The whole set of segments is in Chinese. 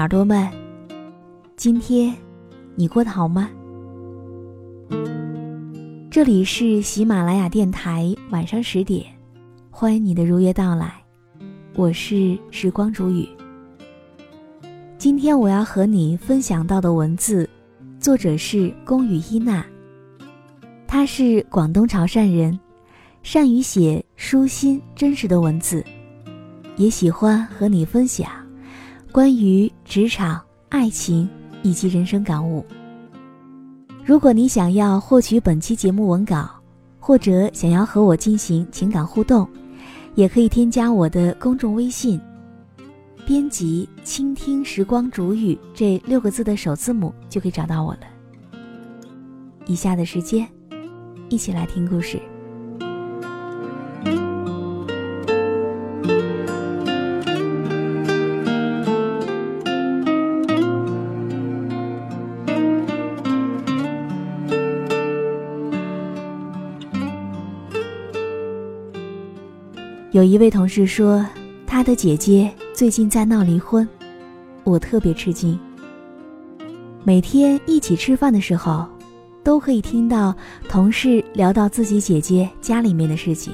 耳朵们，今天你过得好吗？这里是喜马拉雅电台，晚上十点，欢迎你的如约到来，我是时光煮雨。今天我要和你分享到的文字，作者是宫羽伊娜，她是广东潮汕人，善于写舒心真实的文字，也喜欢和你分享。关于职场、爱情以及人生感悟。如果你想要获取本期节目文稿，或者想要和我进行情感互动，也可以添加我的公众微信，编辑“倾听时光煮雨”这六个字的首字母，就可以找到我了。以下的时间，一起来听故事。有一位同事说，他的姐姐最近在闹离婚，我特别吃惊。每天一起吃饭的时候，都可以听到同事聊到自己姐姐家里面的事情。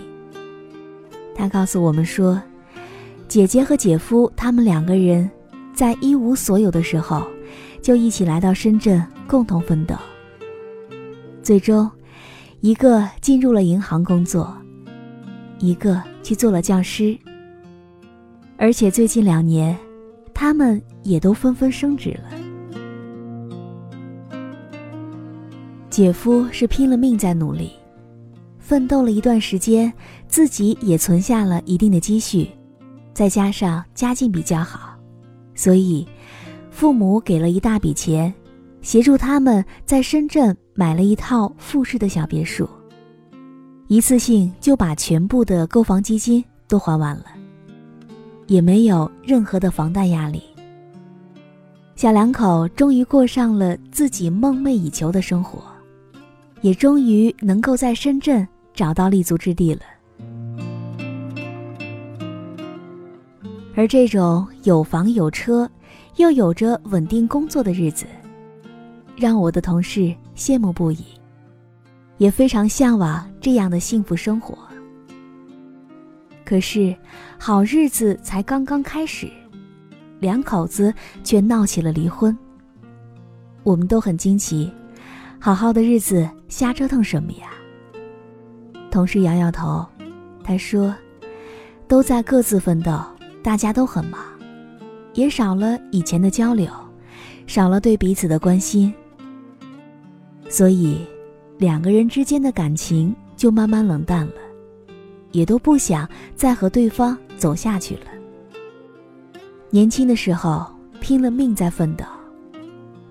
他告诉我们说，姐姐和姐夫他们两个人在一无所有的时候，就一起来到深圳共同奋斗。最终，一个进入了银行工作。一个去做了教师，而且最近两年，他们也都纷纷升职了。姐夫是拼了命在努力，奋斗了一段时间，自己也存下了一定的积蓄，再加上家境比较好，所以父母给了一大笔钱，协助他们在深圳买了一套复式的小别墅。一次性就把全部的购房基金都还完了，也没有任何的房贷压力。小两口终于过上了自己梦寐以求的生活，也终于能够在深圳找到立足之地了。而这种有房有车，又有着稳定工作的日子，让我的同事羡慕不已。也非常向往这样的幸福生活。可是，好日子才刚刚开始，两口子却闹起了离婚。我们都很惊奇，好好的日子瞎折腾什么呀？同事摇摇头，他说：“都在各自奋斗，大家都很忙，也少了以前的交流，少了对彼此的关心，所以。”两个人之间的感情就慢慢冷淡了，也都不想再和对方走下去了。年轻的时候拼了命在奋斗，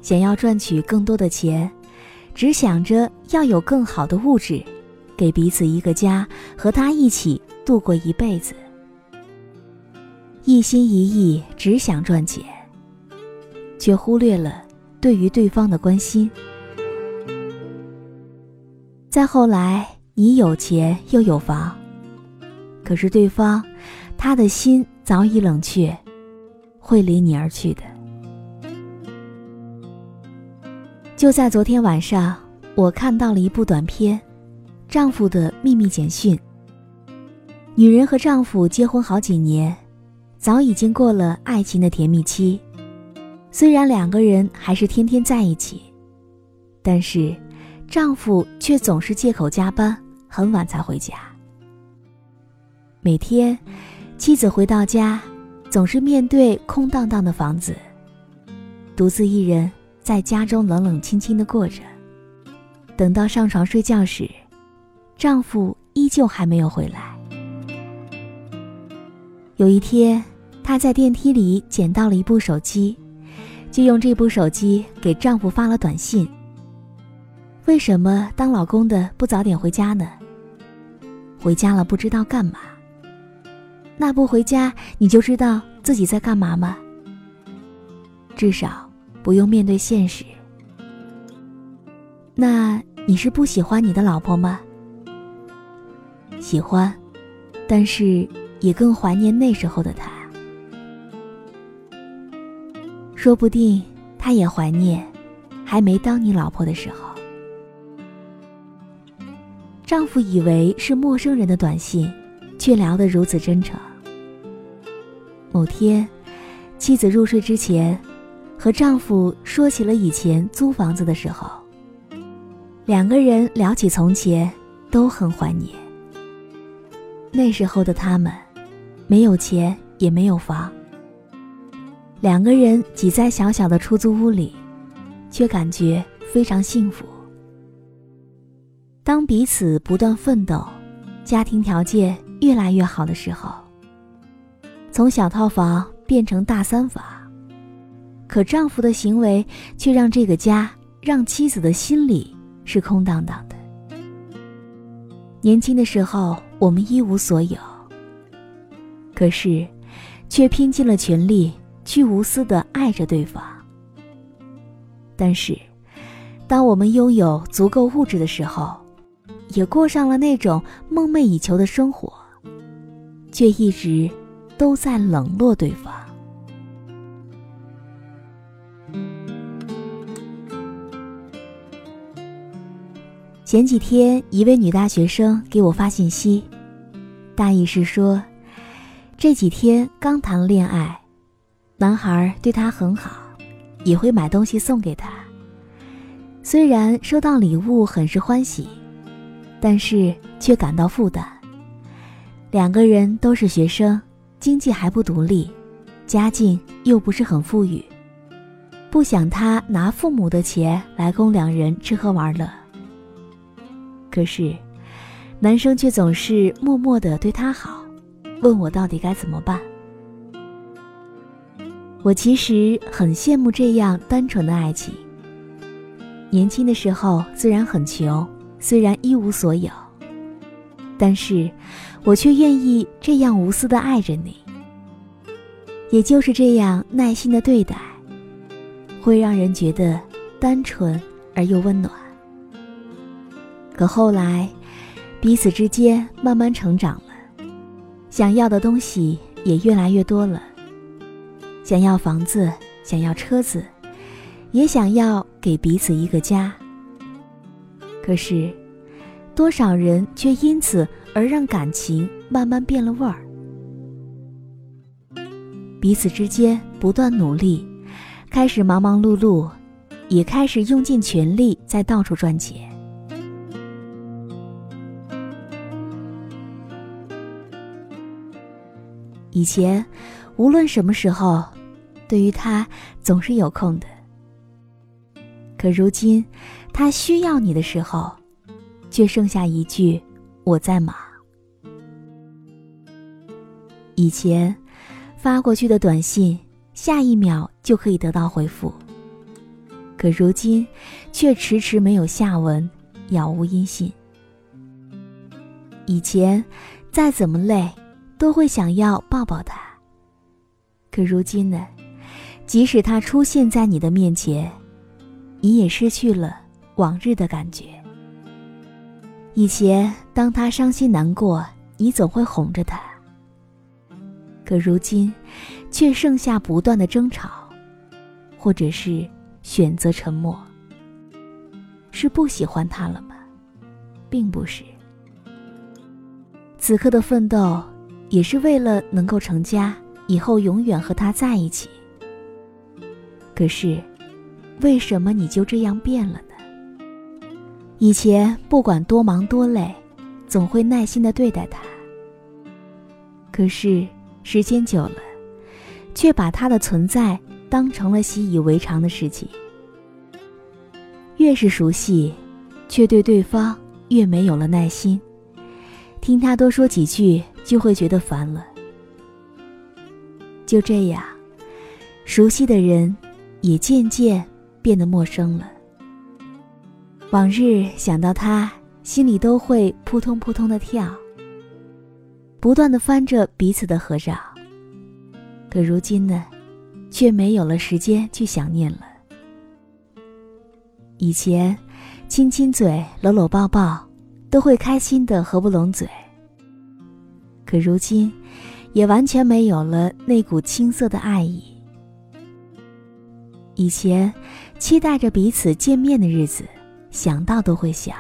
想要赚取更多的钱，只想着要有更好的物质，给彼此一个家，和他一起度过一辈子。一心一意只想赚钱，却忽略了对于对方的关心。再后来，你有钱又有房，可是对方，他的心早已冷却，会离你而去的。就在昨天晚上，我看到了一部短片《丈夫的秘密简讯》。女人和丈夫结婚好几年，早已经过了爱情的甜蜜期。虽然两个人还是天天在一起，但是丈夫却总是借口加班，很晚才回家。每天，妻子回到家，总是面对空荡荡的房子，独自一人在家中冷冷清清的过着。等到上床睡觉时，丈夫依旧还没有回来。有一天，她在电梯里捡到了一部手机，就用这部手机给丈夫发了短信：“为什么当老公的不早点回家呢？回家了不知道干嘛？那不回家你就知道自己在干嘛吗？至少不用面对现实。那你是不喜欢你的老婆吗？喜欢，但是……”也更怀念那时候的他，说不定他也怀念还没当你老婆的时候。丈夫以为是陌生人的短信，却聊得如此真诚。某天，妻子入睡之前，和丈夫说起了以前租房子的时候，两个人聊起从前，都很怀念那时候的他们。没有钱，也没有房。两个人挤在小小的出租屋里，却感觉非常幸福。当彼此不断奋斗，家庭条件越来越好的时候，从小套房变成大三房，可丈夫的行为却让这个家，让妻子的心里是空荡荡的。年轻的时候，我们一无所有。可是，却拼尽了全力去无私的爱着对方。但是，当我们拥有足够物质的时候，也过上了那种梦寐以求的生活，却一直都在冷落对方。前几天，一位女大学生给我发信息，大意是说。这几天刚谈了恋爱，男孩对她很好，也会买东西送给她。虽然收到礼物很是欢喜，但是却感到负担。两个人都是学生，经济还不独立，家境又不是很富裕，不想他拿父母的钱来供两人吃喝玩乐。可是，男生却总是默默的对她好。问我到底该怎么办？我其实很羡慕这样单纯的爱情。年轻的时候虽然很穷，虽然一无所有，但是我却愿意这样无私的爱着你。也就是这样耐心的对待，会让人觉得单纯而又温暖。可后来，彼此之间慢慢成长了。想要的东西也越来越多了，想要房子，想要车子，也想要给彼此一个家。可是，多少人却因此而让感情慢慢变了味儿。彼此之间不断努力，开始忙忙碌碌，也开始用尽全力在到处赚钱。以前，无论什么时候，对于他总是有空的。可如今，他需要你的时候，却剩下一句“我在忙”。以前，发过去的短信，下一秒就可以得到回复。可如今，却迟迟没有下文，杳无音信。以前，再怎么累。都会想要抱抱他。可如今呢，即使他出现在你的面前，你也失去了往日的感觉。以前当他伤心难过，你总会哄着他。可如今，却剩下不断的争吵，或者是选择沉默。是不喜欢他了吗？并不是。此刻的奋斗，也是为了能够成家，以后永远和他在一起。可是，为什么你就这样变了呢？以前不管多忙多累，总会耐心的对待他。可是时间久了，却把他的存在当成了习以为常的事情。越是熟悉，却对对方越没有了耐心。听他多说几句，就会觉得烦了。就这样，熟悉的人也渐渐变得陌生了。往日想到他，心里都会扑通扑通的跳，不断的翻着彼此的合照。可如今呢，却没有了时间去想念了。以前，亲亲嘴，搂搂抱抱。都会开心的合不拢嘴。可如今，也完全没有了那股青涩的爱意。以前，期待着彼此见面的日子，想到都会想。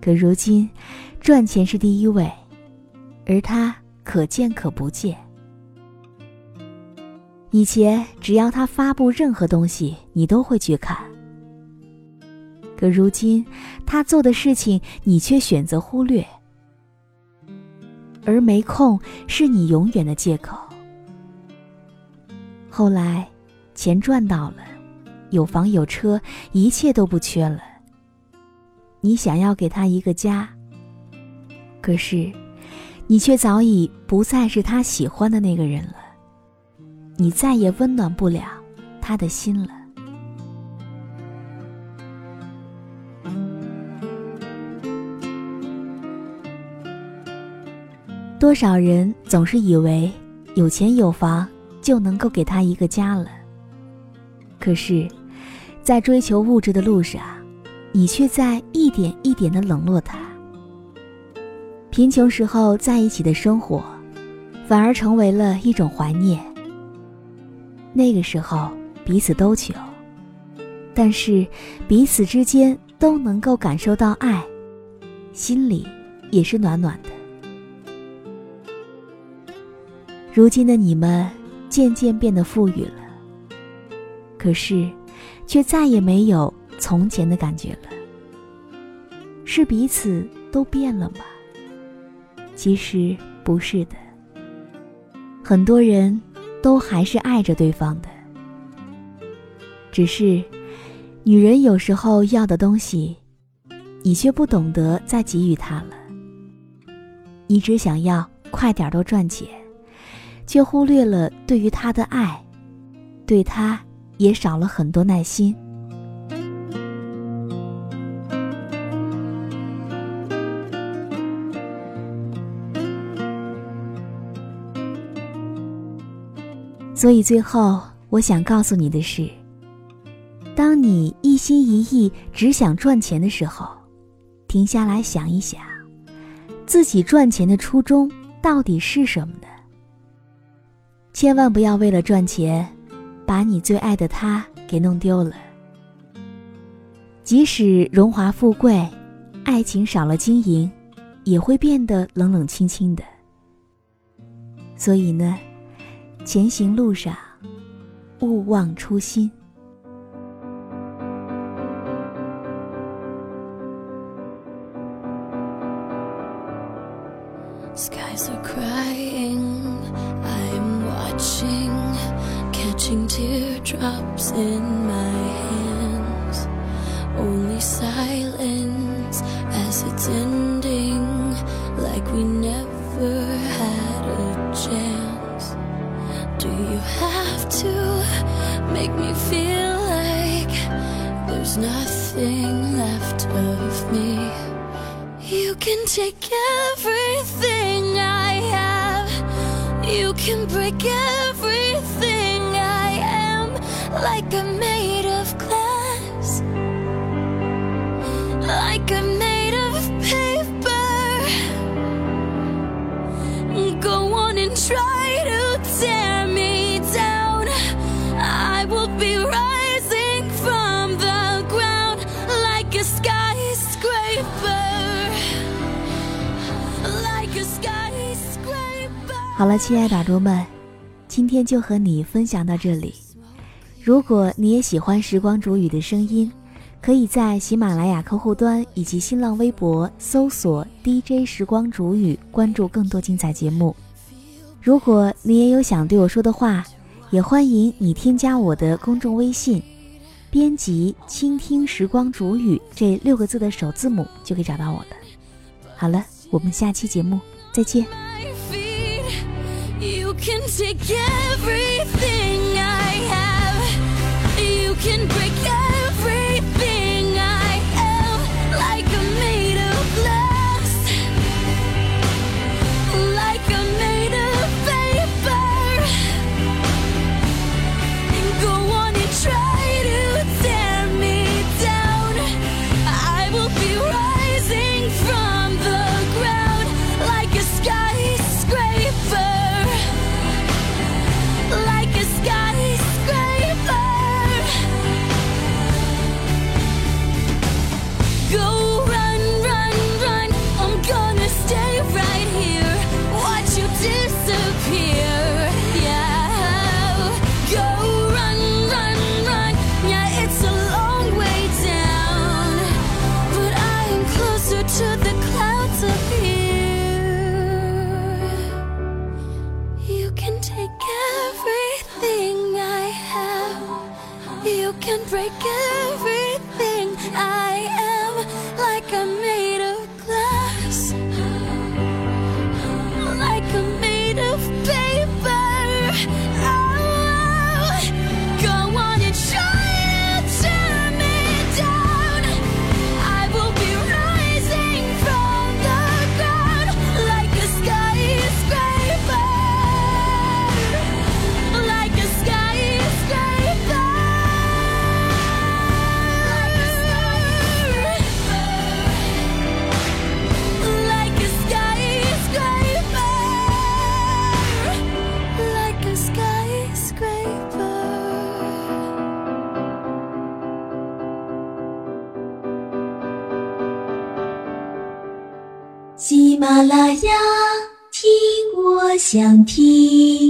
可如今，赚钱是第一位，而他可见可不见。以前，只要他发布任何东西，你都会去看。可如今，他做的事情你却选择忽略，而没空是你永远的借口。后来，钱赚到了，有房有车，一切都不缺了。你想要给他一个家，可是，你却早已不再是他喜欢的那个人了，你再也温暖不了他的心了。多少人总是以为有钱有房就能够给他一个家了。可是，在追求物质的路上，你却在一点一点的冷落他。贫穷时候在一起的生活，反而成为了一种怀念。那个时候彼此都穷，但是彼此之间都能够感受到爱，心里也是暖暖的。如今的你们渐渐变得富裕了，可是，却再也没有从前的感觉了。是彼此都变了吗？其实不是的。很多人都还是爱着对方的，只是，女人有时候要的东西，你却不懂得再给予她了。你只想要快点多赚钱。却忽略了对于她的爱，对她也少了很多耐心。所以最后，我想告诉你的是：当你一心一意只想赚钱的时候，停下来想一想，自己赚钱的初衷到底是什么呢？千万不要为了赚钱，把你最爱的他给弄丢了。即使荣华富贵，爱情少了经营，也会变得冷冷清清的。所以呢，前行路上，勿忘初心。In my hands. Only silence as it's ending, like we never had a chance. Do you have to make me feel like there's nothing left of me? You can take everything I have, you can break everything like I'm made of glass, like I'm made of paper. Go on and try to tear me down. I will be rising from the ground like a skyscraper, like a skyscraper. 好了，亲爱的耳朵们，今天就和你分享到这里。 如果你也喜欢时光煮雨的声音，可以在喜马拉雅客户端以及新浪微博搜索 DJ 时光煮雨，关注更多精彩节目。如果你也有想对我说的话，也欢迎你添加我的公众微信，编辑“倾听时光煮雨”这六个字的首字母，就可以找到我了。好了，我们下期节目再见。You can take everything I have. can break your can break everything I am. Like I'm made 想听。